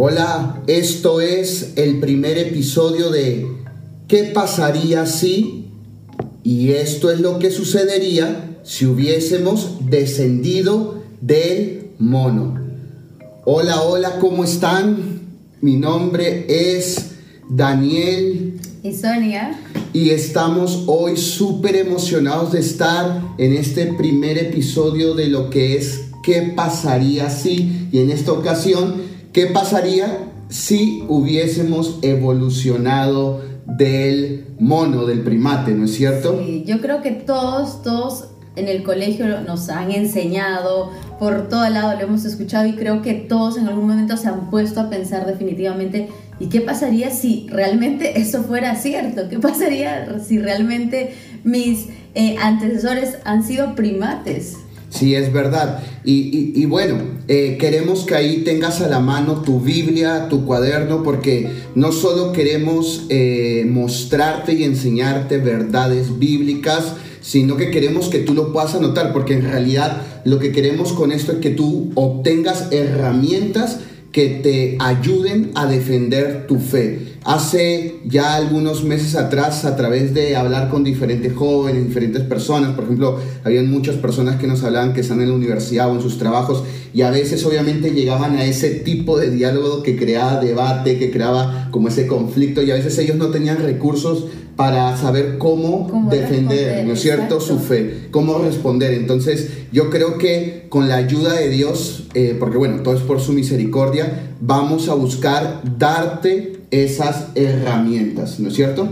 Hola, esto es el primer episodio de ¿Qué pasaría si? Y esto es lo que sucedería si hubiésemos descendido del mono. Hola, hola, ¿cómo están? Mi nombre es Daniel. Y Sonia. Y estamos hoy súper emocionados de estar en este primer episodio de lo que es ¿Qué pasaría si? Y en esta ocasión ¿Qué pasaría si hubiésemos evolucionado del mono, del primate, ¿no es cierto? Sí, yo creo que todos, todos en el colegio nos han enseñado, por todo lado lo hemos escuchado y creo que todos en algún momento se han puesto a pensar definitivamente, ¿y qué pasaría si realmente eso fuera cierto? ¿Qué pasaría si realmente mis eh, antecesores han sido primates? Sí, es verdad. Y, bueno, eh, queremos que ahí tengas a la mano tu Biblia, tu cuaderno, porque no solo queremos eh, mostrarte y enseñarte verdades bíblicas, sino que queremos que tú lo puedas anotar, porque en realidad lo que queremos con esto es que tú obtengas herramientas que te ayuden a defender tu fe. Hace ya algunos meses atrás, a través de hablar con diferentes jóvenes, diferentes personas, por ejemplo, habían muchas personas que nos hablaban que están en la universidad o en sus trabajos y a veces obviamente llegaban a ese tipo de diálogo que creaba debate, que creaba como ese conflicto y a veces ellos no tenían recursos para saber cómo, defender, ¿no es cierto?, su fe, cómo responder. Entonces, yo creo que con la ayuda de Dios, eh, porque bueno, todo es por su misericordia, vamos a buscar darte esas herramientas, ¿no es cierto?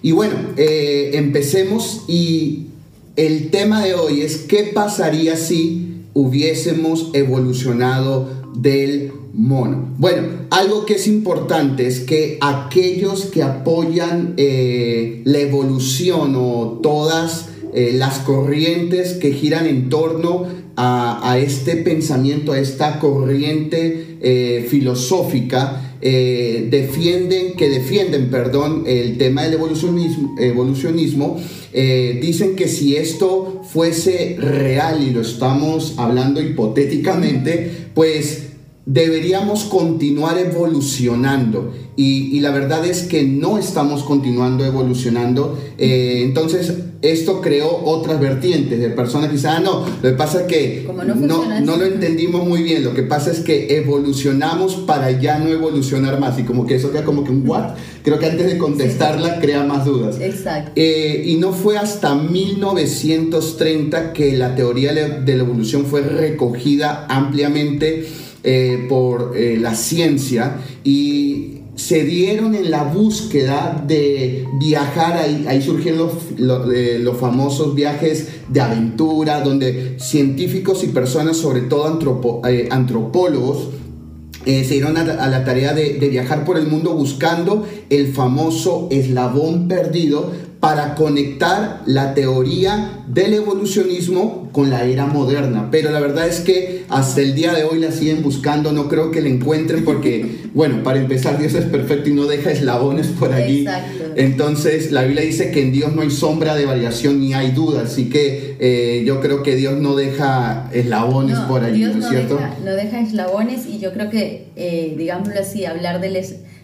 Y bueno, eh, empecemos y el tema de hoy es qué pasaría si hubiésemos evolucionado del mono. Bueno, algo que es importante es que aquellos que apoyan eh, la evolución o todas eh, las corrientes que giran en torno a, este pensamiento, a esta corriente eh, filosófica, defienden, que defienden, perdón, el tema del evolucionismo, evolucionismo dicen que si esto fuese real y lo estamos hablando hipotéticamente, pues deberíamos continuar evolucionando y, la verdad es que no estamos continuando evolucionando. Eh, entonces, esto creó otras vertientes de personas que dicen, ah, no, lo que pasa es que no, no, lo entendimos muy bien, lo que pasa es que evolucionamos para ya no evolucionar más y como que eso queda como que un what. Creo que antes de contestarla crea más dudas. Exacto. Eh, y no fue hasta 1930 que la teoría de la evolución fue recogida ampliamente eh, por eh, la ciencia y se dieron en la búsqueda de viajar, ahí, surgieron los, eh, los, famosos viajes de aventura, donde científicos y personas, sobre todo antropólogos, se dieron a, la tarea de, viajar por el mundo buscando el famoso eslabón perdido para conectar la teoría del evolucionismo con la era moderna. Pero la verdad es que hasta el día de hoy la siguen buscando, no creo que la encuentren porque, bueno, para empezar Dios es perfecto y no deja eslabones por allí. Entonces la Biblia dice que en Dios no hay sombra de variación ni hay duda, así que eh, yo creo que Dios no deja eslabones por allí, ¿no es cierto? Deja, no deja eslabones y yo creo que, eh, digámoslo así, hablar del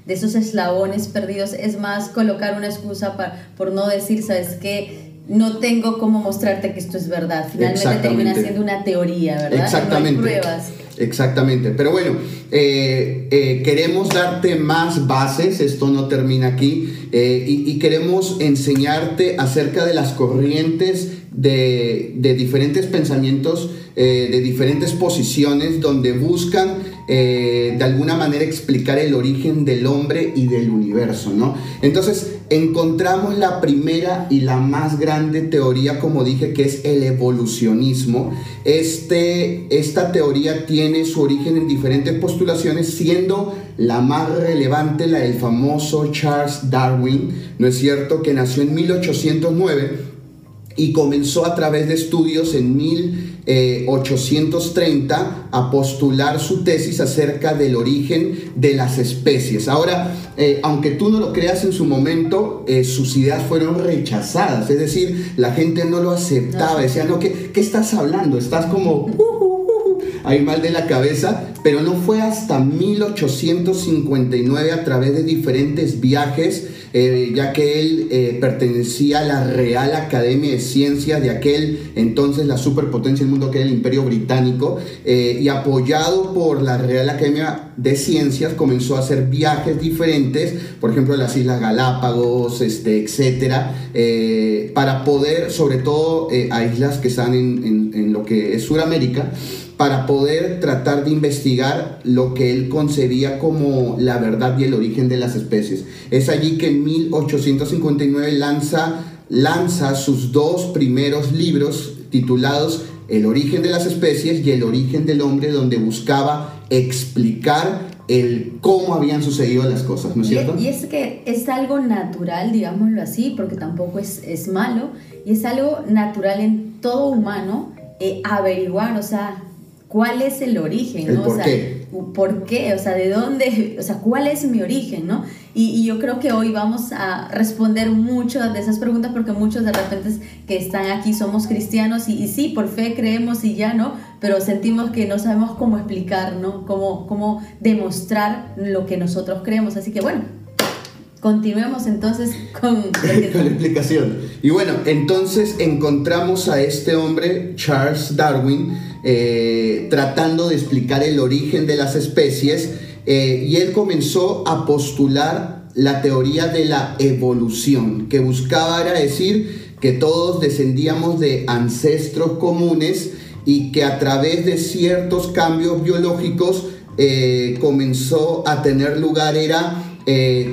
de esos eslabones perdidos, es más colocar una excusa para, por no decir, ¿sabes qué? No tengo cómo mostrarte que esto es verdad. Finalmente termina siendo una teoría, ¿verdad? Exactamente. No hay pruebas. Exactamente. Pero bueno, eh, eh, queremos darte más bases, esto no termina aquí, eh, y, queremos enseñarte acerca de las corrientes de, de diferentes pensamientos, de diferentes posiciones, donde buscan eh, de alguna manera explicar el origen del hombre y del universo, ¿no? Entonces encontramos la primera y la más grande teoría, como dije, que es el evolucionismo. Este, esta teoría tiene su origen en diferentes postulaciones, siendo la más relevante la del famoso Charles Darwin, ¿no es cierto?, que nació en 1809 y comenzó a través de estudios en 1830 eh, a postular su tesis acerca del origen de las especies. Ahora, eh, aunque tú no lo creas en su momento, eh, sus ideas fueron rechazadas, es decir, la gente no lo aceptaba, decía, no, ¿qué, qué estás hablando? Estás como... Uh, uh, ahí mal de la cabeza, pero no fue hasta 1859 a través de diferentes viajes, eh, ya que él eh, pertenecía a la Real Academia de Ciencias de aquel entonces la superpotencia del mundo que era el Imperio Británico, eh, y apoyado por la Real Academia de Ciencias comenzó a hacer viajes diferentes, por ejemplo, a las Islas Galápagos, este, etcétera, para poder, sobre todo a islas que están en, en lo que es Sudamérica, para poder tratar de investigar lo que él concebía como la verdad y el origen de las especies. Es allí que en 1859 lanza, lanza sus dos primeros libros titulados El origen de las especies y El origen del hombre, donde buscaba explicar el cómo habían sucedido las cosas, ¿no es cierto? Y es que es algo natural, digámoslo así, porque tampoco es, es malo, y es algo natural en todo humano eh, averiguar, o sea, cuál es el origen, ¿no? por o sea, qué. ¿Por qué? O sea, ¿de dónde? O sea, ¿cuál es mi origen, no? Y, yo creo que hoy vamos a responder muchas de esas preguntas porque muchos de repente que están aquí somos cristianos y, sí, por fe creemos y ya, ¿no? Pero sentimos que no sabemos cómo explicar, ¿no? Cómo, cómo demostrar lo que nosotros creemos. Así que bueno, Continuemos entonces con, con la explicación. Y bueno, entonces encontramos a este hombre, Charles Darwin, eh, tratando de explicar el origen de las especies eh, y él comenzó a postular la teoría de la evolución, que buscaba era decir que todos descendíamos de ancestros comunes y que a través de ciertos cambios biológicos eh, comenzó a tener lugar era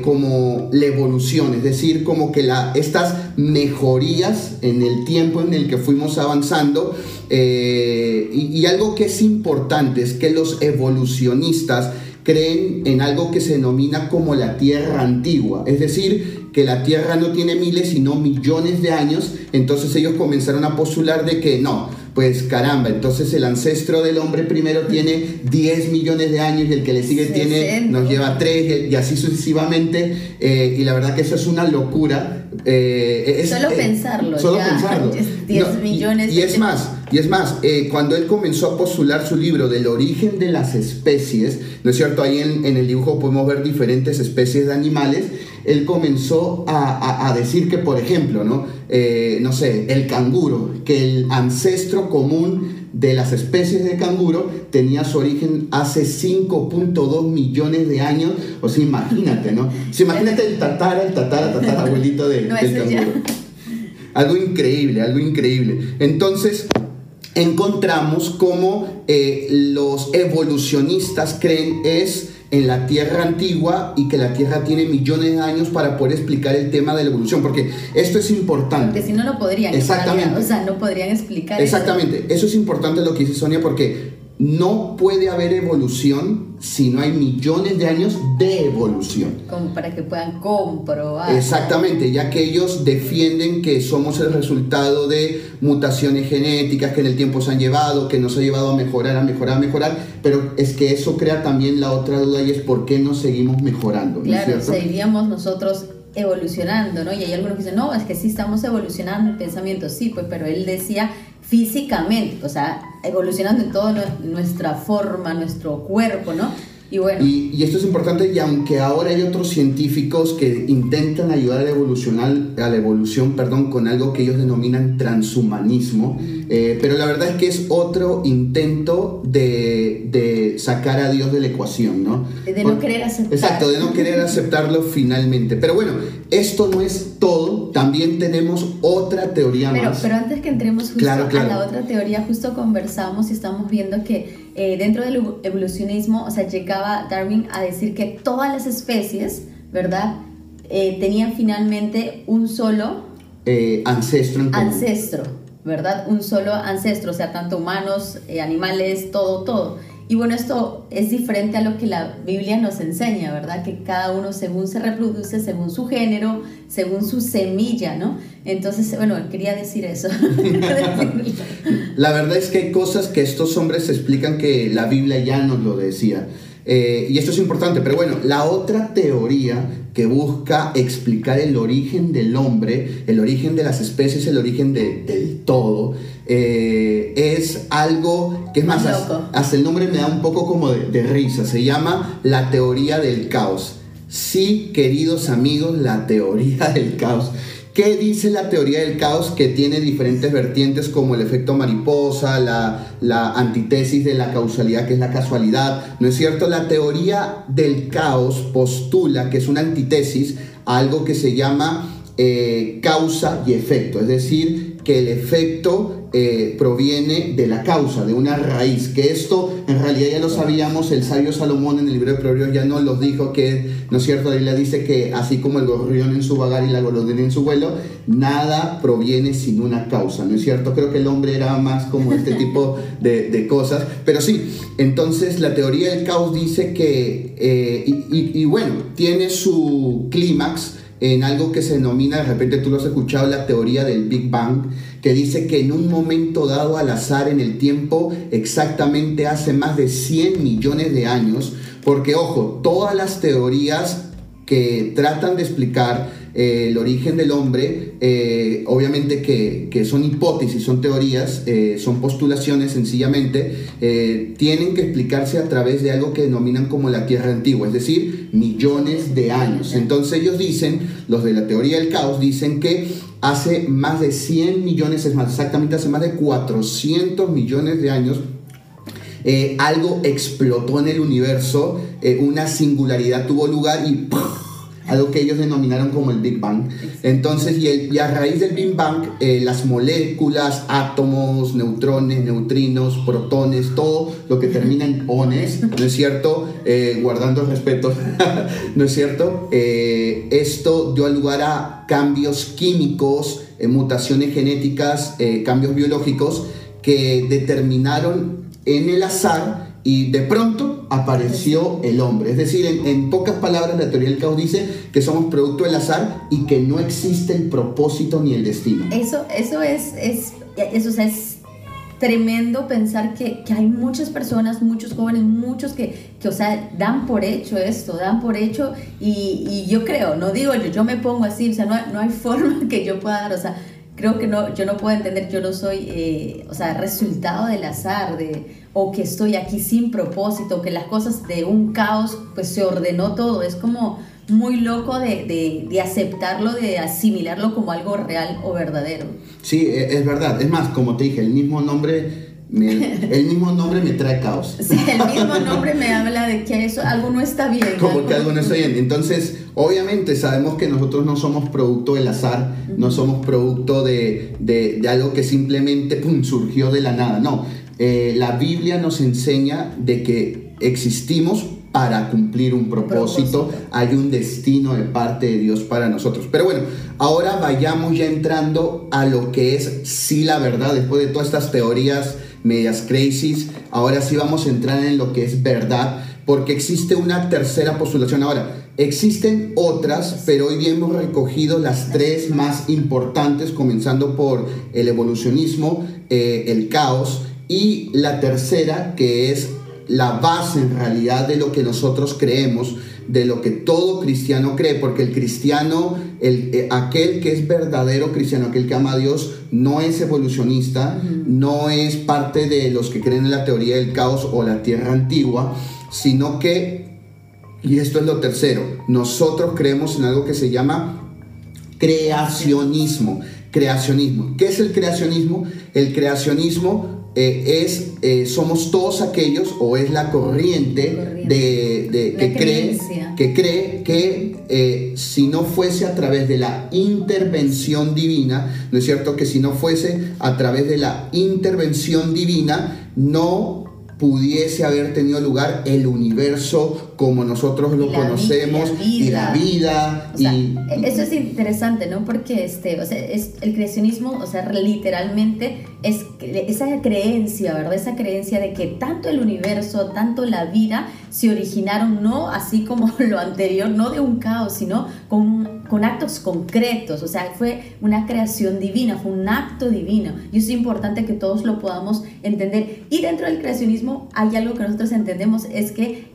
como la evolución, es decir, como que la, estas mejorías en el tiempo en el que fuimos avanzando eh, y, algo que es importante es que los evolucionistas creen en algo que se denomina como la Tierra antigua, es decir, que la Tierra no tiene miles sino millones de años, entonces ellos comenzaron a postular de que no, pues caramba, entonces el ancestro del hombre primero tiene 10 millones de años y el que le sigue tiene, nos lleva 3 y así sucesivamente, eh, y la verdad que eso es una locura. Eh, solo pensarlo. Solo pensarlo. 10 millones. y es más, y es más, eh, cuando él comenzó a postular su libro del origen de las especies, ¿no es cierto? Ahí en, el dibujo podemos ver diferentes especies de animales. Él comenzó a, decir que, por ejemplo, ¿no? Eh, no sé, el canguro, que el ancestro común de las especies de canguro tenía su origen hace 5.2 millones de años. O sea, imagínate, ¿no? imagínate el tatara, el tatara, tatara abuelito de, del canguro. Algo increíble, algo increíble. Entonces, encontramos cómo eh, los evolucionistas creen es en la Tierra antigua y que la Tierra tiene millones de años para poder explicar el tema de la evolución, porque esto es importante. Porque si no, no podrían. Exactamente. o sea, no podrían explicar. Exactamente. Eso. eso es importante lo que dice Sonia, porque no puede haber evolución si no hay millones de años de evolución. Como para que puedan comprobar. Exactamente, ya que ellos defienden que somos el resultado de mutaciones genéticas que en el tiempo se han llevado, que nos ha llevado a mejorar, a mejorar, a mejorar, pero es que eso crea también la otra duda y es por qué no seguimos mejorando. Claro, seguiríamos nosotros evolucionando, ¿no? Y hay algunos que dicen, no, es que sí estamos evolucionando el pensamiento, sí, pues, pero él decía físicamente, o sea, evolucionando en toda nuestra forma, nuestro cuerpo, ¿no? Y, bueno. y, esto es importante y aunque ahora hay otros científicos que intentan ayudar a la, evolucionar, a la evolución perdón, con algo que ellos denominan transhumanismo, eh, pero la verdad es que es otro intento de, de, sacar a Dios de la ecuación, ¿no? De no querer aceptarlo. Exacto, de no querer aceptarlo finalmente. Pero bueno, esto no es todo, también tenemos otra teoría pero, más. Pero antes que entremos justo a la otra teoría, justo conversamos y estamos viendo que eh, dentro del evolucionismo, o sea, llegaba Darwin a decir que todas las especies, ¿verdad? Eh, tenían finalmente un solo ancestro. ancestro ¿verdad? Un solo ancestro, o sea, tanto humanos, eh, animales, todo, todo. Y bueno, esto es diferente a lo que la Biblia nos enseña, ¿verdad? Que cada uno según se reproduce, según su género, según su semilla, ¿no? Entonces, bueno, quería decir eso. la verdad es que hay cosas que estos hombres explican que la Biblia ya nos lo decía. Eh, y esto es importante, pero bueno, la otra teoría que busca explicar el origen del hombre, el origen de las especies, el origen del todo, eh, es algo que es más, hasta, el nombre me da un poco como de, de risa, se llama la teoría del caos. Sí, queridos amigos, la teoría del caos. ¿Qué dice la teoría del caos que tiene diferentes vertientes como el efecto mariposa, la, la, antítesis de la causalidad que es la casualidad? ¿No es cierto? La teoría del caos postula que es una antítesis a algo que se llama eh, causa y efecto, es decir, que el efecto eh, proviene de la causa, de una raíz, que esto en realidad ya lo sabíamos, el sabio Salomón en el libro de Proverbios ya nos lo dijo, que, ¿no es cierto? La Biblia dice que así como el gorrión en su vagar y la golondrina en su vuelo, nada proviene sin una causa, ¿no es cierto? Creo que el hombre era más como este tipo de, cosas, pero sí, entonces la teoría del caos dice que, eh, y bueno, tiene su clímax, en algo que se denomina, de repente tú lo has escuchado, la teoría del Big Bang, que dice que en un momento dado al azar en el tiempo, exactamente hace más de 100 millones de años, porque ojo, todas las teorías que tratan de explicar eh, el origen del hombre, eh, obviamente que, que, son hipótesis, son teorías, eh, son postulaciones sencillamente, tienen que explicarse a través de algo que denominan como la Tierra antigua, es decir, millones de años. Entonces ellos dicen, los de la teoría del caos, dicen que hace más de 100 millones, es más, exactamente hace más de 400 millones de años, algo explotó en el universo, una singularidad tuvo lugar y algo que ellos denominaron como el Big Bang. Entonces, y, el, a raíz del Big Bang, eh, las moléculas, átomos, neutrones, neutrinos, protones, todo lo que termina en ones, ¿no es cierto? Eh, guardando respeto, ¿no es cierto? Eh, esto dio lugar a cambios químicos, mutaciones genéticas, cambios biológicos que determinaron en el azar y de pronto apareció el hombre. Es decir, en, pocas palabras, la teoría del caos dice que somos producto del azar y que no existe el propósito ni el destino. Eso, eso es, es, eso, es tremendo pensar que, hay muchas personas, muchos jóvenes, muchos que, que, o sea, dan por hecho esto, dan por hecho y, yo creo, no digo yo, yo me pongo así, o sea, no, no hay forma que yo pueda dar, o sea, creo que no, yo no puedo entender, yo no soy, eh, o sea, resultado del azar, de, o que estoy aquí sin propósito, que las cosas de un caos, pues se ordenó todo, es como muy loco de, de, de aceptarlo, de asimilarlo como algo real o verdadero. Sí, e, es verdad, es más, como te dije, el mismo nombre el mismo nombre me trae caos. Sí, el mismo nombre me habla de que eso, algo no está bien. Como que algo no está bien. Entonces, obviamente sabemos que nosotros no somos producto del azar, no somos producto de, de, de algo que simplemente pum, surgió de la nada. No, eh, la Biblia nos enseña de que existimos para cumplir un propósito. hay un destino de parte de Dios para nosotros. Pero bueno, ahora vayamos ya entrando a lo que es sí la verdad, después de todas estas teorías medias crazy. Ahora sí vamos a entrar en lo que es verdad, porque existe una tercera postulación. Ahora, existen otras, pero hoy hemos recogido las tres más importantes, comenzando por el evolucionismo, eh, el caos, y la tercera, que es la base en realidad de lo que nosotros creemos, de lo que todo cristiano cree, porque el cristiano, el, eh, aquel que es verdadero cristiano, aquel que ama a Dios, no es evolucionista, no es parte de los que creen en la teoría del caos o la tierra antigua, sino que, y esto es lo tercero, nosotros creemos en algo que se llama creacionismo. Creacionismo. ¿Qué es el creacionismo? El creacionismo eh, es, eh, somos todos aquellos, o es la corriente, De, que, cree, que, cree, que eh, si no fuese a través de la intervención divina, ¿no es cierto? Que si no fuese a través de la intervención divina, no pudiese haber tenido lugar el universo como nosotros lo conocemos y la vida. E-, eso es interesante, ¿no? Porque este, o sea, es, el creacionismo, o sea, literalmente es esa creencia, ¿verdad? Esa creencia de que tanto el universo, tanto la vida se originaron no así como lo anterior, no de un caos, sino con, con actos concretos, o sea, fue una creación divina, fue un acto divino. Y es importante que todos lo podamos entender. Y dentro del creacionismo hay algo que nosotros entendemos, es que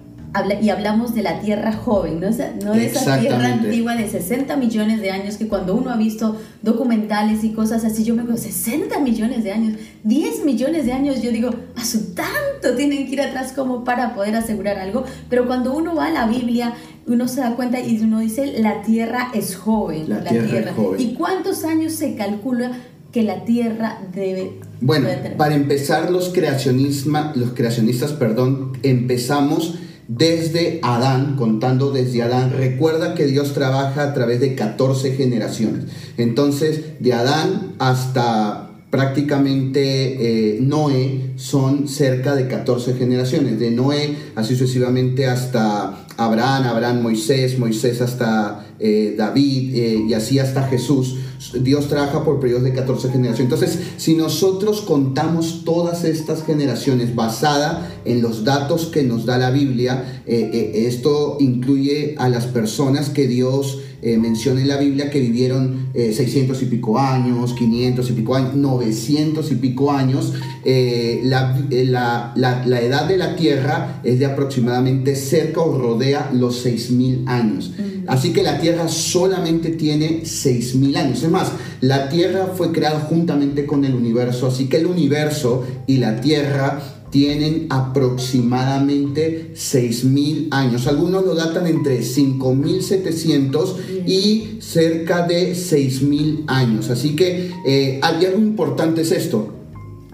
y hablamos de la Tierra joven, no, no de esa Tierra antigua de 60 millones de años que cuando uno ha visto documentales y cosas así, yo me digo, 60 millones de años, 10 millones de años, yo digo, a su tanto tienen que ir atrás como para poder asegurar algo, pero cuando uno va a la Biblia, uno se da cuenta y uno dice, la Tierra es joven. La, tierra, Es joven. ¿Y cuántos años se calcula que la Tierra debe... Bueno, para empezar, los, los creacionistas, perdón, empezamos desde Adán, contando desde Adán. Recuerda que Dios trabaja a través de 14 generaciones. Entonces, de Adán hasta prácticamente eh, Noé son cerca de 14 generaciones. De Noé, así sucesivamente hasta Abraham, Abraham, Moisés, Moisés hasta eh, David eh, y así hasta Jesús. Dios trabaja por periodos de 14 generaciones. Entonces, si nosotros contamos todas estas generaciones basada en los datos que nos da la Biblia, esto incluye a las personas que Dios eh, menciona en la Biblia que vivieron 600 eh, y pico años, 500 y pico años, 900 y pico años. Eh, la, la, edad de la Tierra es de aproximadamente cerca o rodea los 6.000 años. Así que la Tierra solamente tiene 6.000 años. Es más, la Tierra fue creada juntamente con el universo, así que el universo y la Tierra tienen aproximadamente 6.000 años. Algunos lo datan entre 5.700 y cerca de 6.000 años. Así que eh, algo importante es esto.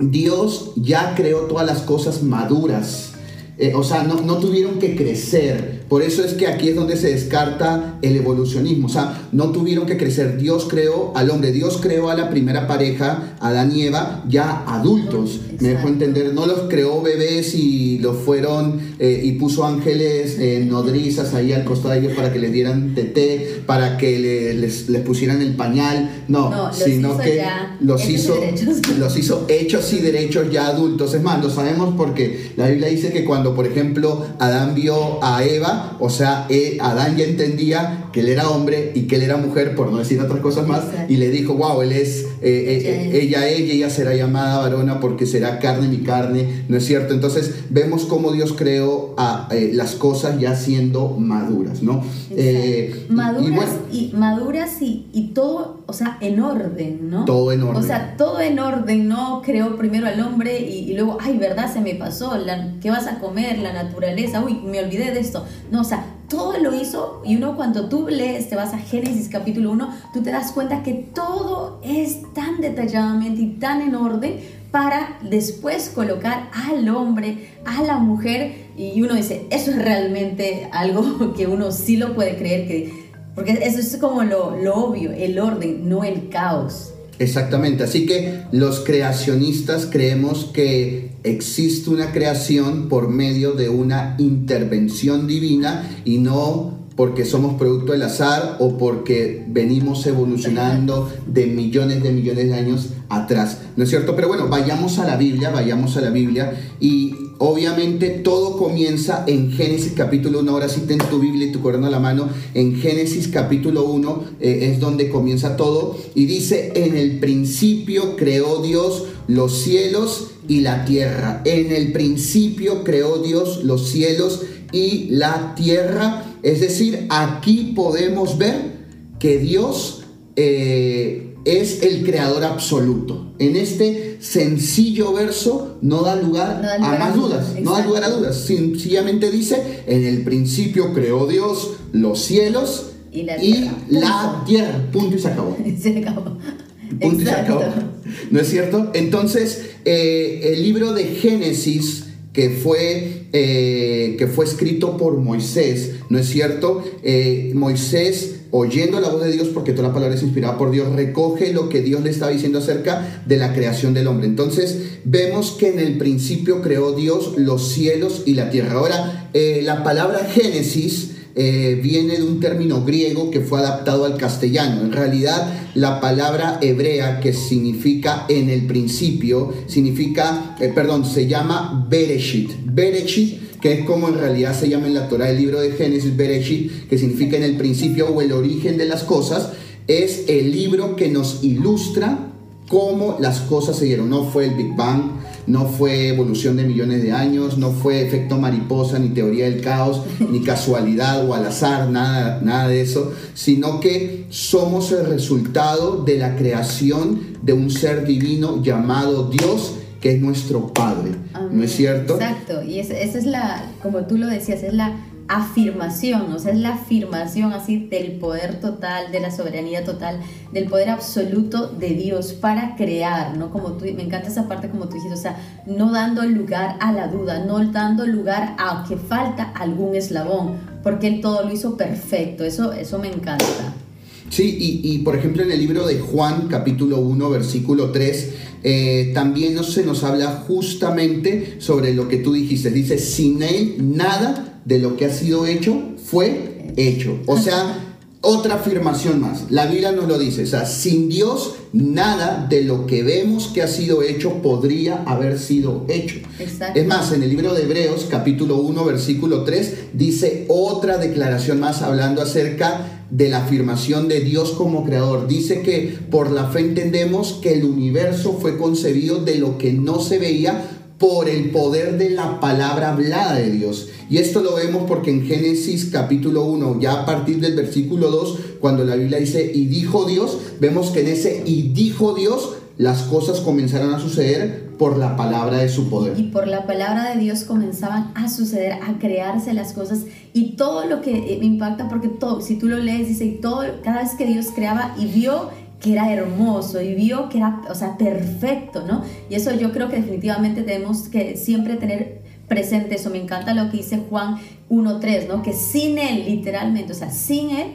Dios ya creó todas las cosas maduras. Eh, o sea, no, no tuvieron que crecer por eso es que aquí es donde se descarta el evolucionismo. O sea, no tuvieron que crecer. Dios creó al hombre. Dios creó a la primera pareja, Adán y Eva, ya adultos. Me dejo entender. No los creó bebés y los fueron eh, y puso ángeles eh, nodrizas ahí al costado de ellos para que les dieran teté, para que les, pusieran el pañal. No, sino que los hizo, los hizo hechos y derechos ya adultos. Es más, lo sabemos porque la Biblia dice que cuando, por ejemplo, Adán vio a Eva, o sea, eh, Adán ya entendía que él era hombre y que él era mujer, por no decir otras cosas más, y le dijo, wow, él es, eh, eh, ella, ella, ella será llamada varona porque será carne mi carne, ¿no es cierto? Entonces vemos cómo Dios creó a, las cosas ya siendo maduras, ¿no? maduras y, maduras y, todo, o sea, en orden, ¿no? Todo en orden. O sea, todo en orden, ¿no? Creó primero al hombre y, luego, ay, ¿verdad? Se me pasó, ¿qué vas a comer? La naturaleza, uy, me olvidé de esto. No, o sea, todo lo hizo y uno cuando tú lees, te vas a Génesis capítulo 1, tú te das cuenta que todo es tan detalladamente y tan en orden para después colocar al hombre, a la mujer y uno dice, eso es realmente algo que uno sí lo puede creer, que, porque eso es como lo, lo obvio, el orden, no el caos. Exactamente, así que los creacionistas creemos que existe una creación por medio de una intervención divina y no porque somos producto del azar o porque venimos evolucionando de millones de millones de años atrás, ¿no es cierto? Pero bueno, vayamos a la Biblia, vayamos a la Biblia y obviamente todo comienza en Génesis capítulo 1, ahora sí ten tu Biblia y tu cuaderno a la mano, en Génesis capítulo 1 eh, es donde comienza todo y dice, en el principio creó Dios los cielos y la tierra, en el principio creó Dios los cielos y la tierra, es decir, aquí podemos ver que Dios... Eh, es el creador absoluto. En este sencillo verso no da lugar, a más dudas, no da lugar a dudas. Sencillamente dice, en el principio creó Dios los cielos y la tierra. Punto y se acabó. se acabó. Punto y se acabó. ¿No es cierto? Entonces, eh, el libro de Génesis que fue, eh, que fue escrito por Moisés, ¿no es cierto? Eh, Moisés oyendo la voz de Dios, porque toda la palabra es inspirada por Dios, recoge lo que Dios le estaba diciendo acerca de la creación del hombre. Entonces, vemos que en el principio creó Dios los cielos y la tierra. Ahora, eh, la palabra Génesis eh, viene de un término griego que fue adaptado al castellano. En realidad, la palabra hebrea que significa en el principio, significa, eh, perdón, se llama Bereshit. Bereshit que es como en realidad se llama en la Torah el libro de Génesis, Bereshit, que significa en el principio o el origen de las cosas, es el libro que nos ilustra cómo las cosas se dieron. No fue el Big Bang, no fue evolución de millones de años, no fue efecto mariposa, ni teoría del caos, ni casualidad o al azar, nada, nada de eso, sino que somos el resultado de la creación de un ser divino llamado Dios que es nuestro Padre, ¿no es cierto? Exacto, y esa es la, como tú lo decías, es la afirmación, o sea, es la afirmación así del poder total, de la soberanía total, del poder absoluto de Dios para crear, ¿no? Como tú, me encanta esa parte como tú dijiste, o sea, no dando lugar a la duda, no dando lugar a que falta algún eslabón, porque Él todo lo hizo perfecto, eso, eso me encanta. Sí, y, y, por ejemplo en el libro de Juan capítulo 1 versículo 3 eh, también se nos habla justamente sobre lo que tú dijiste. Dice, sin Él nada de lo que ha sido hecho fue hecho. O sea, otra afirmación más. La Biblia nos lo dice. O sea, sin Dios nada de lo que vemos que ha sido hecho podría haber sido hecho. Es más, en el libro de Hebreos capítulo 1 versículo 3 dice otra declaración más hablando acerca de la afirmación de Dios como creador. Dice que por la fe entendemos que el universo fue concebido de lo que no se veía por el poder de la palabra hablada de Dios. Y esto lo vemos porque en Génesis capítulo 1, ya a partir del versículo 2, cuando la Biblia dice, y dijo Dios, vemos que en ese y dijo Dios, las cosas comenzaron a suceder por la palabra de su poder. Y por la palabra de Dios comenzaban a suceder, a crearse las cosas y todo lo que me impacta, porque todo, si tú lo lees, dice, todo, cada vez que Dios creaba y vio que era hermoso y vio que era, o sea, perfecto, ¿no? Y eso yo creo que definitivamente tenemos que siempre tener presente eso. Me encanta lo que dice Juan 1.3, ¿no? Que sin Él, literalmente, o sea, sin Él,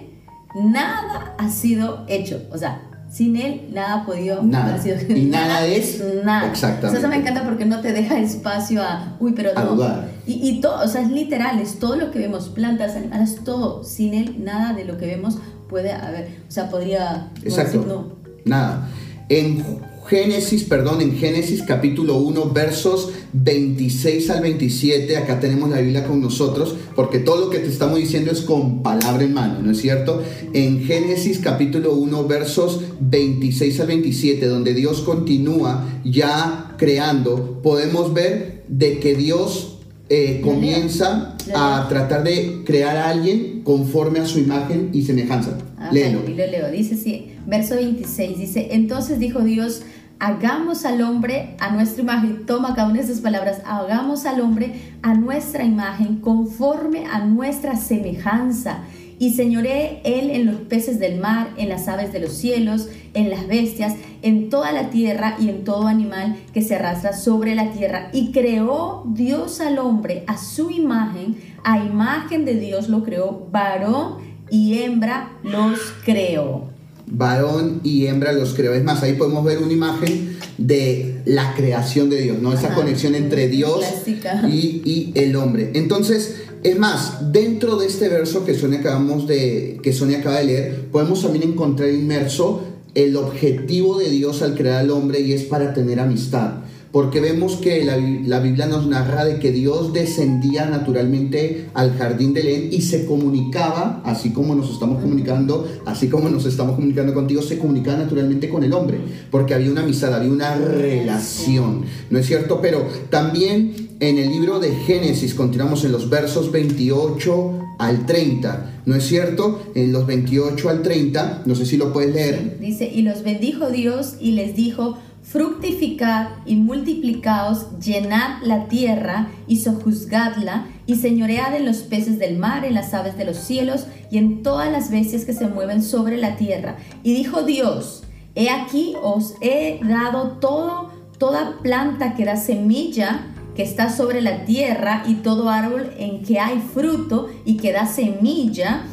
nada ha sido hecho. O sea, sin él nada ha podido nada. y nada es nada. Exactamente. eso me encanta porque no te deja espacio a, uy, pero no. Y, y, todo, o sea, es literal, es todo lo que vemos, plantas, animales, todo. Sin él nada de lo que vemos puede haber, o sea, podría... Exacto. No. Nada. En Génesis, perdón, en Génesis capítulo 1, versos 26 al 27, acá tenemos la Biblia con nosotros, porque todo lo que te estamos diciendo es con palabra en mano, ¿no es cierto? En Génesis capítulo 1, versos 26 al 27, donde Dios continúa ya creando, podemos ver de que Dios eh, comienza a tratar de crear a alguien conforme a su imagen y semejanza. Ah, Léelo. Y lo leo. Dice así, verso 26, dice, entonces dijo Dios, hagamos al hombre a nuestra imagen, toma cada una de esas palabras, hagamos al hombre a nuestra imagen, conforme a nuestra semejanza. Y señoré él en los peces del mar, en las aves de los cielos, en las bestias, en toda la tierra y en todo animal que se arrastra sobre la tierra. Y creó Dios al hombre a su imagen, a imagen de Dios lo creó, varón y hembra los creó varón y hembra los creó. Es más, ahí podemos ver una imagen de la creación de Dios, ¿no? Esa conexión entre Dios y, y, el hombre. Entonces, es más, dentro de este verso que Sonia, acabamos de, que Sonia acaba de leer, podemos también encontrar inmerso el objetivo de Dios al crear al hombre y es para tener amistad porque vemos que la, Biblia nos narra de que Dios descendía naturalmente al jardín de Edén y se comunicaba, así como nos estamos comunicando, así como nos estamos comunicando contigo, se comunicaba naturalmente con el hombre, porque había una amistad, había una relación, ¿no es cierto? Pero también en el libro de Génesis, continuamos en los versos 28 al 30, ¿no es cierto? En los 28 al 30, no sé si lo puedes leer. dice, y los bendijo Dios y les dijo, fructificad y multiplicaos, llenad la tierra y sojuzgadla, y señoread en los peces del mar, en las aves de los cielos, y en todas las bestias que se mueven sobre la tierra. Y dijo Dios, he aquí os he dado todo, toda planta que da semilla, que está sobre la tierra, y todo árbol en que hay fruto y que da semilla,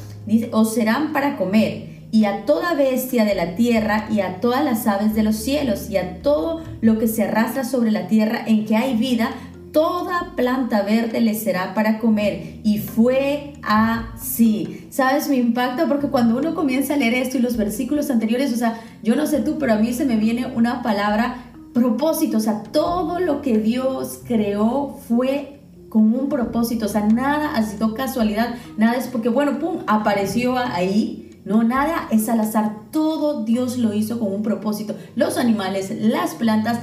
os serán para comer y a toda bestia de la tierra y a todas las aves de los cielos y a todo lo que se arrastra sobre la tierra en que hay vida, toda planta verde le será para comer. Y fue así. ¿Sabes? Me impacta porque cuando uno comienza a leer esto y los versículos anteriores, o sea, yo no sé tú, pero a mí se me viene una palabra propósito. O sea, todo lo que Dios creó fue con un propósito. O sea, nada ha sido casualidad, nada es porque, bueno, pum, apareció ahí no, nada es al azar. Todo Dios lo hizo con un propósito. Los animales, las plantas,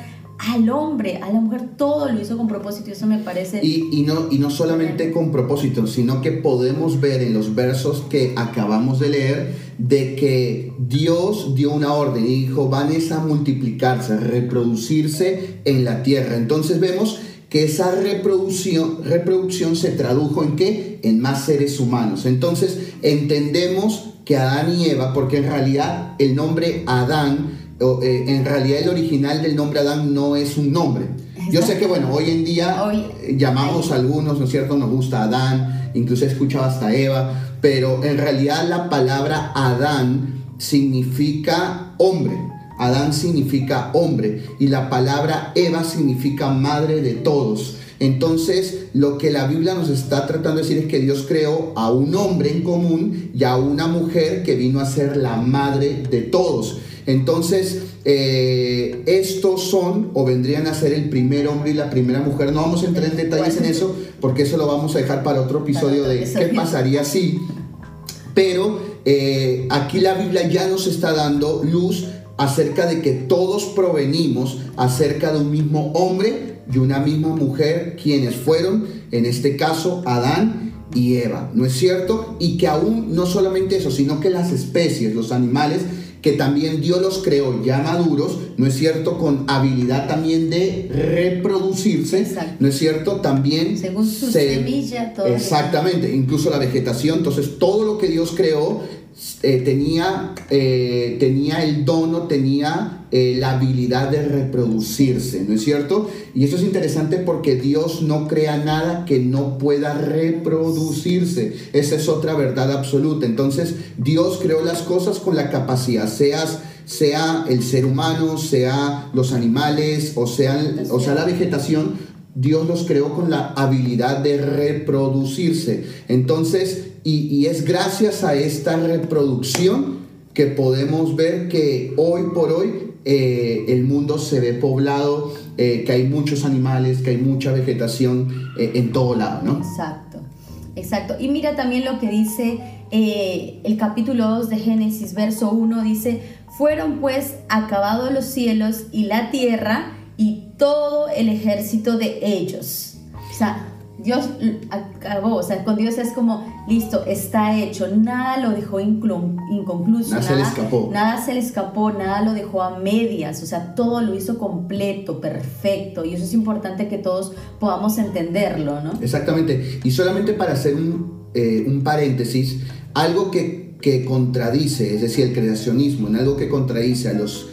al hombre, a la mujer, todo lo hizo con propósito. Eso me parece. Y, y, no, y no solamente con propósito, sino que podemos ver en los versos que acabamos de leer de que Dios dio una orden y dijo, van a multiplicarse, a reproducirse en la tierra. Entonces vemos que esa reproducción, reproducción se tradujo en qué? En más seres humanos. Entonces entendemos que Adán y Eva, porque en realidad el nombre Adán, en realidad el original del nombre Adán no es un nombre. Yo sé que, bueno, hoy en día eh, llamamos a algunos, ¿no es cierto? Nos gusta Adán, incluso he escuchado hasta Eva, pero en realidad la palabra Adán significa hombre. Adán significa hombre y la palabra Eva significa madre de todos. Entonces, lo que la Biblia nos está tratando de decir es que Dios creó a un hombre en común y a una mujer que vino a ser la madre de todos. Entonces, eh, estos son o vendrían a ser el primer hombre y la primera mujer. No vamos a entrar en detalles en eso porque eso lo vamos a dejar para otro episodio de qué pasaría si. Pero eh, aquí la Biblia ya nos está dando luz acerca de que todos provenimos acerca de un mismo hombre y una misma mujer, quienes fueron, en este caso, Adán y Eva, ¿no es cierto? Y que aún no solamente eso, sino que las especies, los animales, que también Dios los creó ya maduros, ¿no es cierto? Con habilidad también de reproducirse, ¿no es cierto? También... Según su semilla, todo. Exactamente, incluso la vegetación, entonces todo lo que Dios creó eh, tenía, eh, tenía el dono, tenía eh, la habilidad de reproducirse, ¿no es cierto? Y eso es interesante porque Dios no crea nada que no pueda reproducirse. Esa es otra verdad absoluta. Entonces, Dios creó las cosas con la capacidad, seas sea el ser humano, sea los animales o o sea la vegetación, Dios los creó con la habilidad de reproducirse. Entonces, y, es gracias a esta reproducción que podemos ver que hoy por hoy eh, el mundo se ve poblado, eh, que hay muchos animales, que hay mucha vegetación eh, en todo lado, ¿no? Exacto, exacto. Y mira también lo que dice el capítulo 2 de Génesis, verso 1, dice, fueron pues acabados los cielos y la tierra y todo el ejército de ellos. O sea, Dios acabó, o sea, con Dios es como, listo, está hecho, nada lo dejó inconcluso, nada, se le escapó. Nada se le escapó, nada lo dejó a medias, o sea, todo lo hizo completo, perfecto, y eso es importante que todos podamos entenderlo, ¿no? Exactamente, y solamente para hacer un, eh, un paréntesis, algo que, que contradice, es decir, el creacionismo, en algo que contradice a los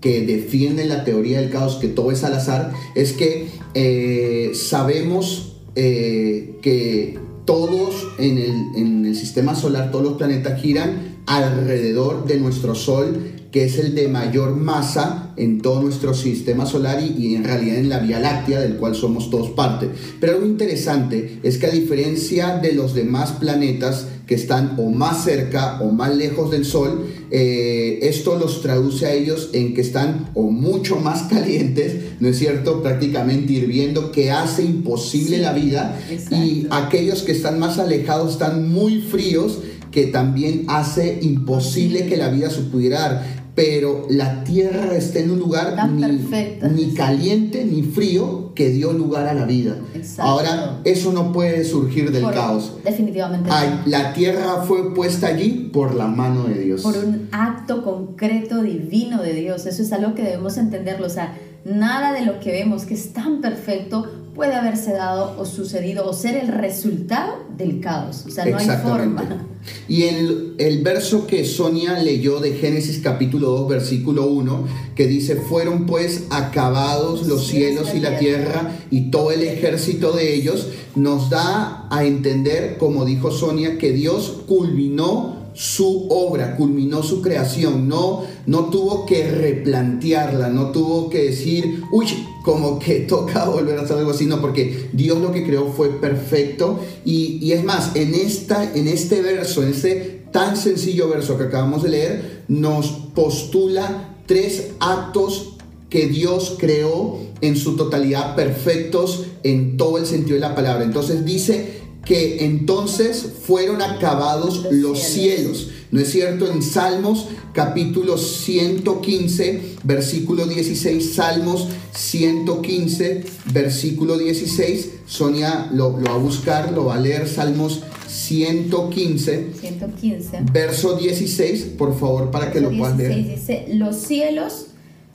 que defienden la teoría del caos, que todo es al azar, es que eh, sabemos eh, que todos en el, sistema solar, todos los planetas giran alrededor de nuestro Sol, que es el de mayor masa en todo nuestro sistema solar y, y, en realidad en la Vía Láctea, del cual somos todos parte. Pero algo interesante es que a diferencia de los demás planetas, que están o más cerca o más lejos del Sol, eh, esto los traduce a ellos en que están o mucho más calientes, ¿no es cierto? Prácticamente hirviendo, que hace imposible la vida. Y aquellos que están más alejados están muy fríos, que también hace imposible que la vida se pudiera dar pero la tierra está en un lugar ni, caliente ni frío que dio lugar a la vida. Ahora, eso no puede surgir del caos. Definitivamente. la tierra fue puesta allí por la mano de Dios. Por un acto concreto divino de Dios. Eso es algo que debemos entenderlo. O sea, nada de lo que vemos que es tan perfecto puede haberse dado o sucedido o ser el resultado del caos. O sea, no hay forma. Y el, el verso que Sonia leyó de Génesis capítulo 2, versículo 1, que dice, fueron pues acabados los cielos y la tierra y todo el ejército de ellos, nos da a entender, como dijo Sonia, que Dios culminó su obra, culminó su creación, no, no tuvo que replantearla, no tuvo que decir, uy, como que toca volver a hacer algo así, no, porque Dios lo que creó fue perfecto y, es más, en, esta, en este verso, en este tan sencillo verso que acabamos de leer, nos postula tres actos que Dios creó en su totalidad perfectos en todo el sentido de la palabra. Entonces dice que entonces fueron acabados los, Los cielos. cielos. ¿No es cierto? En Salmos capítulo 115, versículo 16, Salmos 115, versículo 16, Sonia lo, lo va a buscar, lo va a leer, Salmos 115, 115. verso 16, por favor, para que lo puedan 16 leer. dice, los cielos,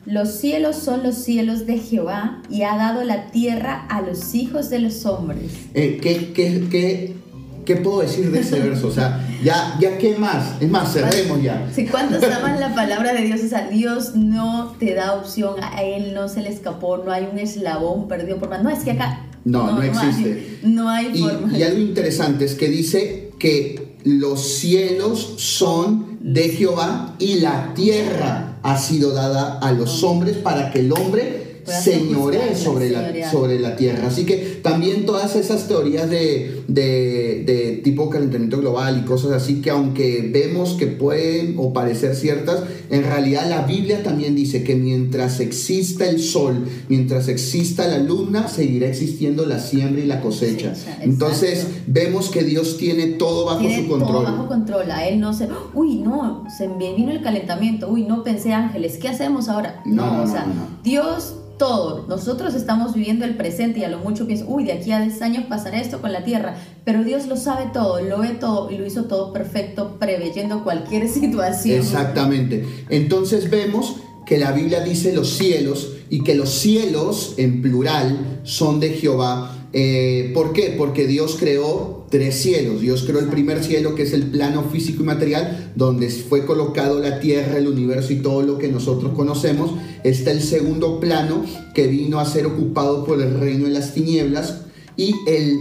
los cielos son los cielos de Jehová y ha dado la tierra a los hijos de los hombres. Eh, ¿qué, qué, qué, qué puedo decir de ese verso? O sea, ya, ya qué más, es más, cerremos ya. Si cuántos aman la palabra de Dios, o sea, Dios no te da opción, a él no se le escapó, no hay un eslabón perdido por más. No, es que acá No, no existe. no hay Y, forma. y algo interesante es que dice que los cielos son de Jehová y la tierra ha sido dada a los hombres para que el hombre Pueda señoree sobre la, sobre la tierra. Así que también todas esas teorías de, de, de tipo calentamiento global y cosas así que aunque vemos que pueden o parecer ciertas, en realidad la Biblia también dice que mientras exista el sol, mientras exista la luna, seguirá existiendo la siembra y la cosecha. Exacto. Entonces vemos que Dios tiene todo bajo Tiene su control. todo bajo control. A él no se. Uy, no, se me vino el calentamiento. Uy, no pensé ángeles. ¿Qué hacemos ahora? No, o sea, no. Dios todo. Nosotros estamos viviendo el presente y a lo mucho pienso, uy, de aquí a 10 años pasará esto con la tierra. Pero Dios lo sabe todo, lo ve todo y lo hizo todo perfecto, preveyendo cualquier situación. Exactamente. Entonces vemos que la Biblia dice los cielos y que los cielos en plural son de Jehová. Eh, ¿Por qué? Porque Dios creó tres cielos. Dios creó el primer cielo que es el plano físico y material donde fue colocado la tierra, el universo y todo lo que nosotros conocemos. Está el segundo plano que vino a ser ocupado por el reino de las tinieblas y el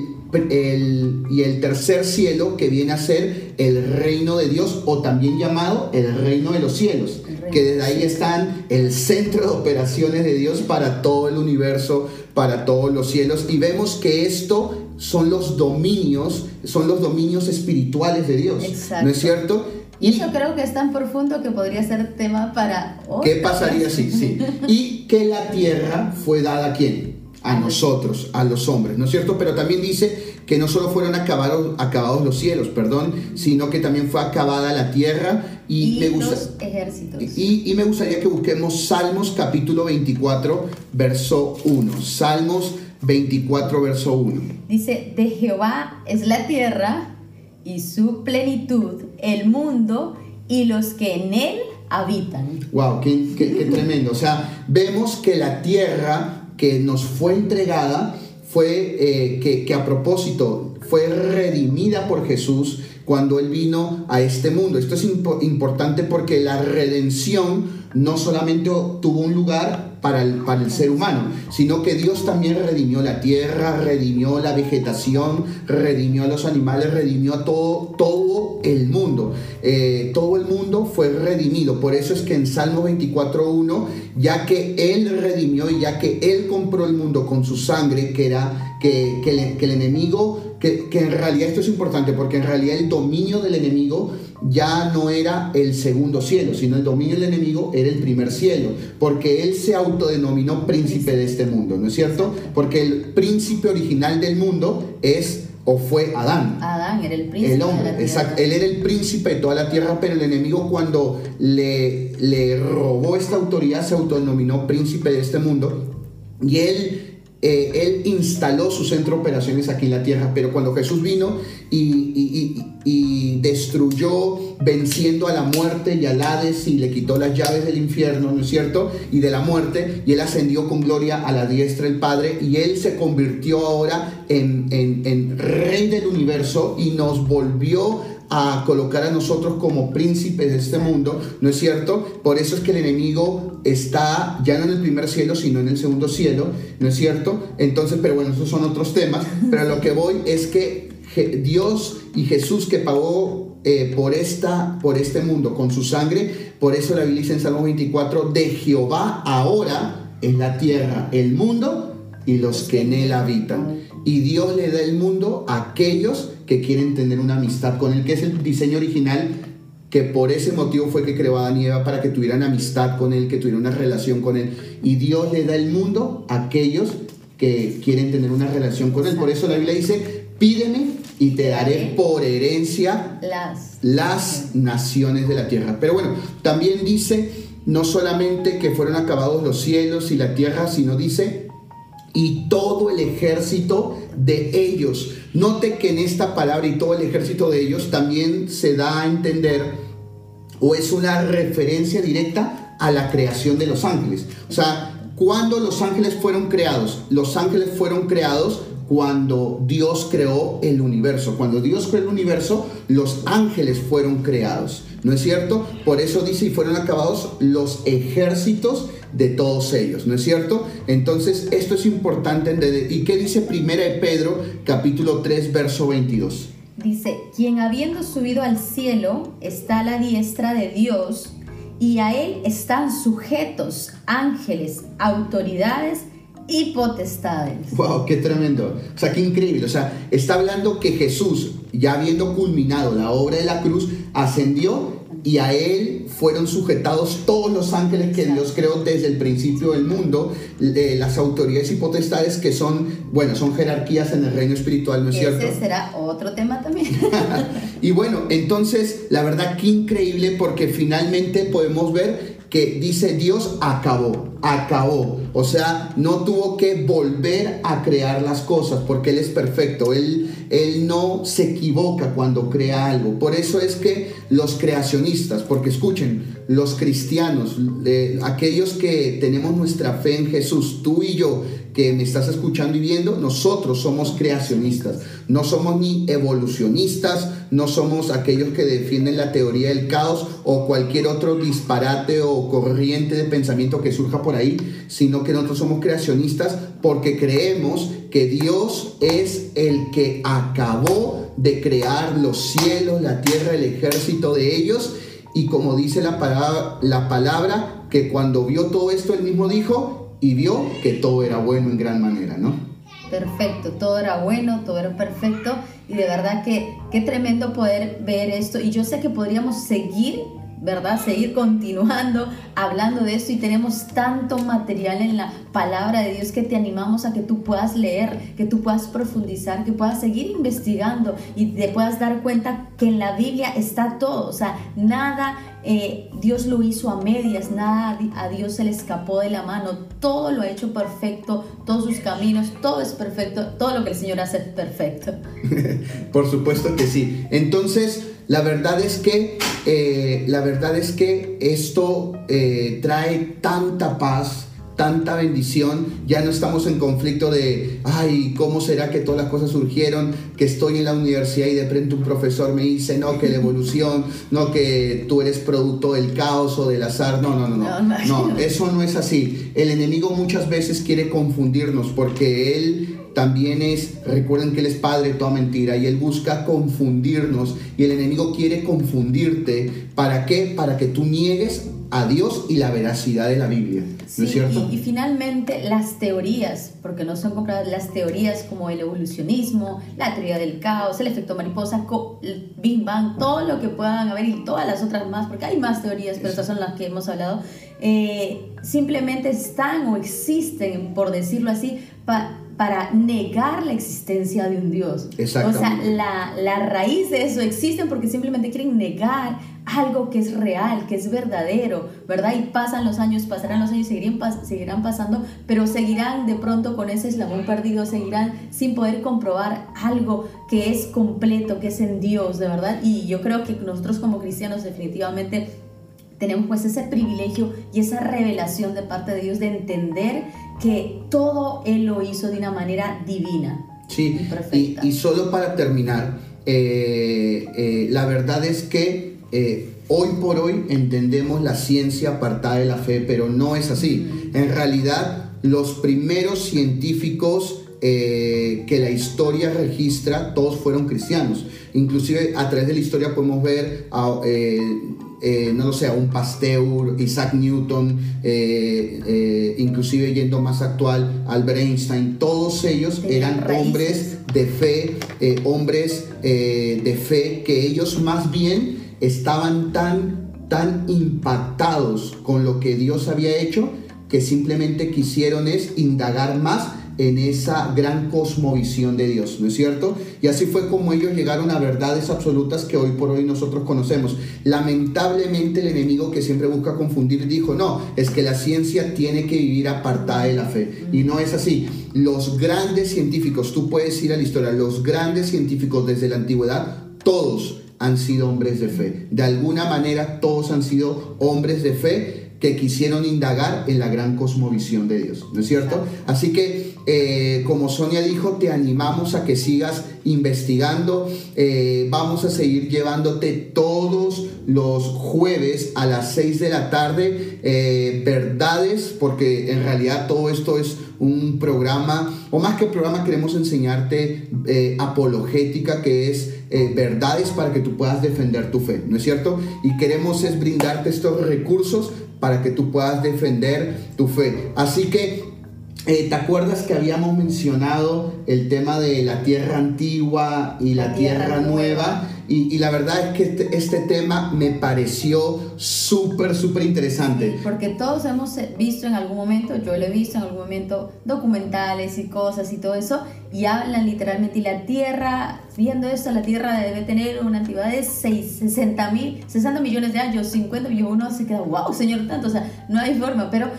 el- y el tercer cielo que viene a ser el reino de Dios o también llamado el reino de los cielos, que de desde ahí están el centro de operaciones de Dios para todo el universo, para todos los cielos y vemos que esto son los dominios, son los dominios espirituales de Dios, Exacto. ¿no es cierto? Y eso creo que es tan profundo que podría ser tema para. ¿Qué otra pasaría vez. si? Sí. Y que la tierra fue dada a quién? A nosotros, a los hombres, ¿no es cierto? Pero también dice que no solo fueron acabados, acabados los cielos, perdón, sino que también fue acabada la tierra y, Y, me gusta, los ejércitos. y, y me gustaría que busquemos Salmos capítulo 24, verso 1. Salmos 24, verso 1. Dice, de Jehová es la tierra y su plenitud, el mundo y los que en él habitan. Wow, qué, qué- qué tremendo. O sea, vemos que la tierra que nos fue entregada fue eh, que, que a propósito fue redimida por Jesús cuando Él vino a este mundo. Esto es impo- importante porque la redención no solamente tuvo un lugar para el, ser humano, sino que Dios también redimió la tierra, redimió la vegetación, redimió a los animales, redimió todo, todo el mundo. Eh, todo el mundo fue redimido. Por eso es que en Salmo 24.1, ya que Él redimió y ya que Él compró el mundo con su sangre, que era que, el, enemigo, que en realidad esto es importante, porque en realidad el dominio del enemigo ya no era el segundo cielo, sino el dominio del enemigo era el primer cielo, porque él se autodenominó príncipe de este mundo, ¿no es cierto? Porque el príncipe original del mundo es o fue Adán. Adán era el príncipe El de la hombre, tierra. exacto. Él era el príncipe de toda la tierra, pero el enemigo cuando le, le robó esta autoridad se autodenominó príncipe de este mundo y él, eh, él instaló su centro de operaciones aquí en la tierra. Pero cuando Jesús vino y, destruyó, venciendo a la muerte y al Hades y le quitó las llaves del infierno, ¿no es cierto? Y de la muerte, y él ascendió con gloria a la diestra del Padre y él se convirtió ahora en, en- en rey del universo y nos volvió a colocar a nosotros como príncipes de este mundo, ¿no es cierto? Por eso es que el enemigo está ya no en el primer cielo, sino en el segundo cielo, ¿no es cierto? Entonces, pero bueno, esos son otros temas, pero a lo que voy es que Dios y Jesús que pagó eh, por, esta, por este mundo con su sangre, por eso la Biblia dice en Salmo 24, de Jehová ahora es la tierra, el mundo y los que en él habitan. Y Dios le da el mundo a aquellos que quieren tener una amistad con él, que es el diseño original que por ese motivo fue que creó a Adán y Eva para que tuvieran amistad con él, que tuvieran una relación con él. Y Dios le da el mundo a aquellos que quieren tener una relación con él. Por eso la Biblia dice, pídeme y te daré por herencia Las. las naciones de la tierra. Pero bueno, también dice no solamente que fueron acabados los cielos y la tierra, sino dice y todo el ejército de ellos. Note que en esta palabra y todo el ejército de ellos también se da a entender o es una referencia directa a la creación de los ángeles. O sea, cuando los ángeles fueron creados, los ángeles fueron creados cuando Dios creó el universo. Cuando Dios creó el universo, los ángeles fueron creados. ¿No es cierto? Por eso dice, y fueron acabados los ejércitos de todos ellos, ¿no es cierto? Entonces, esto es importante. ¿Y qué dice Primera de Pedro, capítulo 3, verso 22? Dice, quien habiendo subido al cielo está a la diestra de Dios y a él están sujetos ángeles, autoridades y potestades. Wow, qué tremendo. O sea, qué increíble. O sea, está hablando que Jesús, ya habiendo culminado la obra de la cruz, ascendió y a él fueron sujetados todos los ángeles que Dios creó desde el principio del mundo, eh, las autoridades y potestades que son, bueno, son jerarquías en el reino espiritual, ¿no es cierto? Ese será otro tema también. y bueno, entonces, la verdad que increíble porque finalmente podemos ver que dice Dios acabó, acabó. O sea, no tuvo que volver a crear las cosas porque Él es perfecto. Él, él no se equivoca cuando crea algo. Por eso es que los creacionistas, porque escuchen, los cristianos, aquellos que tenemos nuestra fe en Jesús, tú y yo, que me estás escuchando y viendo, nosotros somos creacionistas. No somos ni evolucionistas, no somos aquellos que defienden la teoría del caos o cualquier otro disparate o corriente de pensamiento que surja por ahí, sino que nosotros somos creacionistas porque creemos que Dios es el que acabó de crear los cielos, la tierra, el ejército de ellos. Y como dice la palabra, la palabra que cuando vio todo esto, él mismo dijo y vio que todo era bueno en gran manera, ¿no? perfecto, todo era bueno, todo era perfecto y de verdad que qué tremendo poder ver esto y yo sé que podríamos seguir ¿verdad? Seguir continuando hablando de esto y tenemos tanto material en la palabra de Dios que te animamos a que tú puedas leer, que tú puedas profundizar, que puedas seguir investigando y te puedas dar cuenta que en la Biblia está todo, o sea, nada eh, Dios lo hizo a medias, nada a Dios se le escapó de la mano, todo lo ha hecho perfecto, todos sus caminos, todo es perfecto, todo lo que el Señor hace es perfecto. Por supuesto que sí. Entonces, la verdad es que, eh, la verdad es que esto eh, trae tanta paz, tanta bendición. Ya no estamos en conflicto de, ay, ¿cómo será que todas las cosas surgieron? Que estoy en la universidad y de pronto un profesor me dice, no, que la evolución, no, que tú eres producto del caos o del azar. No, no, no, no. No, no eso no es así. El enemigo muchas veces quiere confundirnos porque él también es, recuerden que Él es Padre de toda mentira y Él busca confundirnos y el enemigo quiere confundirte. ¿Para qué? Para que tú niegues a Dios y la veracidad de la Biblia. ¿No es cierto? Y, y, finalmente las teorías, porque no son compradas las teorías como el evolucionismo, la teoría del caos, el efecto mariposa, el Big Bang, todo lo que puedan haber y todas las otras más, porque hay más teorías, pero estas son las que hemos hablado, eh, simplemente están o existen, por decirlo así, para para negar la existencia de un Dios. O sea, la, la, raíz de eso existen porque simplemente quieren negar algo que es real, que es verdadero, ¿verdad? Y pasan los años, pasarán los años, seguirán, seguirán pasando, pero seguirán de pronto con ese eslabón perdido, seguirán sin poder comprobar algo que es completo, que es en Dios, de verdad. Y yo creo que nosotros como cristianos definitivamente tenemos pues ese privilegio y esa revelación de parte de Dios de entender que todo Él lo hizo de una manera divina. Sí, y, y, solo para terminar, eh, eh, la verdad es que eh, hoy por hoy entendemos la ciencia apartada de la fe, pero no es así. En realidad, los primeros científicos que la historia registra, todos fueron cristianos. Inclusive a través de la historia podemos ver a, eh, no lo sé, un Pasteur, Isaac Newton, eh, eh, inclusive yendo más actual, Albert Einstein, todos ellos eran hombres de fe, hombres de fe que ellos más bien estaban tan, tan impactados con lo que Dios había hecho que simplemente quisieron es indagar más en esa gran cosmovisión de Dios, ¿no es cierto? Y así fue como ellos llegaron a verdades absolutas que hoy por hoy nosotros conocemos. Lamentablemente el enemigo que siempre busca confundir dijo, no, es que la ciencia tiene que vivir apartada de la fe. Y no es así. Los grandes científicos, tú puedes ir a la historia, los grandes científicos desde la antigüedad, todos han sido hombres de fe. De alguna manera todos han sido hombres de fe que quisieron indagar en la gran cosmovisión de Dios, ¿no es cierto? Así que, eh, como Sonia dijo, te animamos a que sigas investigando. Eh, vamos a seguir llevándote todos los jueves a las 6 de la tarde eh, verdades, porque en realidad todo esto es un programa, o más que programa, queremos enseñarte apologética, que es verdades para que tú puedas defender tu fe, ¿no es cierto? Y queremos es brindarte estos recursos para que tú puedas defender tu fe. Así que, eh, ¿te acuerdas que habíamos mencionado el tema de la tierra antigua y la, tierra, nueva? Y, la verdad es que este, este tema me pareció súper, súper interesante. porque todos hemos visto en algún momento, yo lo he visto en algún momento, documentales y cosas y todo eso, y hablan literalmente, y la Tierra, viendo esto, la Tierra debe tener una antigüedad de 6, 60, mil, 60 millones de años, 50 millones, uno se queda, wow, señor, tanto, o sea, no hay forma, pero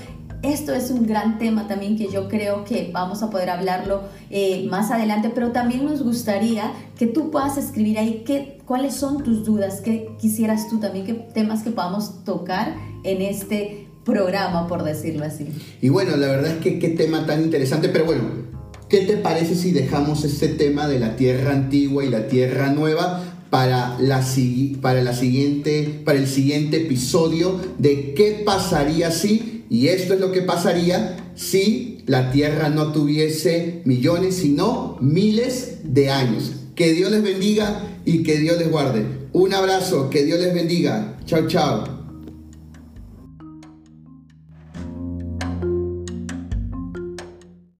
esto es un gran tema también que yo creo que vamos a poder hablarlo eh, más adelante, pero también nos gustaría que tú puedas escribir ahí qué, cuáles son tus dudas, qué quisieras tú también, qué temas que podamos tocar en este programa, por decirlo así. Y bueno, la verdad es que qué tema tan interesante, pero bueno, ¿qué te parece si dejamos este tema de la tierra antigua y la tierra nueva para, la, para, la siguiente, para el siguiente episodio de qué pasaría si y esto es lo que pasaría si la Tierra no tuviese millones, sino miles de años. Que Dios les bendiga y que Dios les guarde. Un abrazo, que Dios les bendiga. Chao, chao.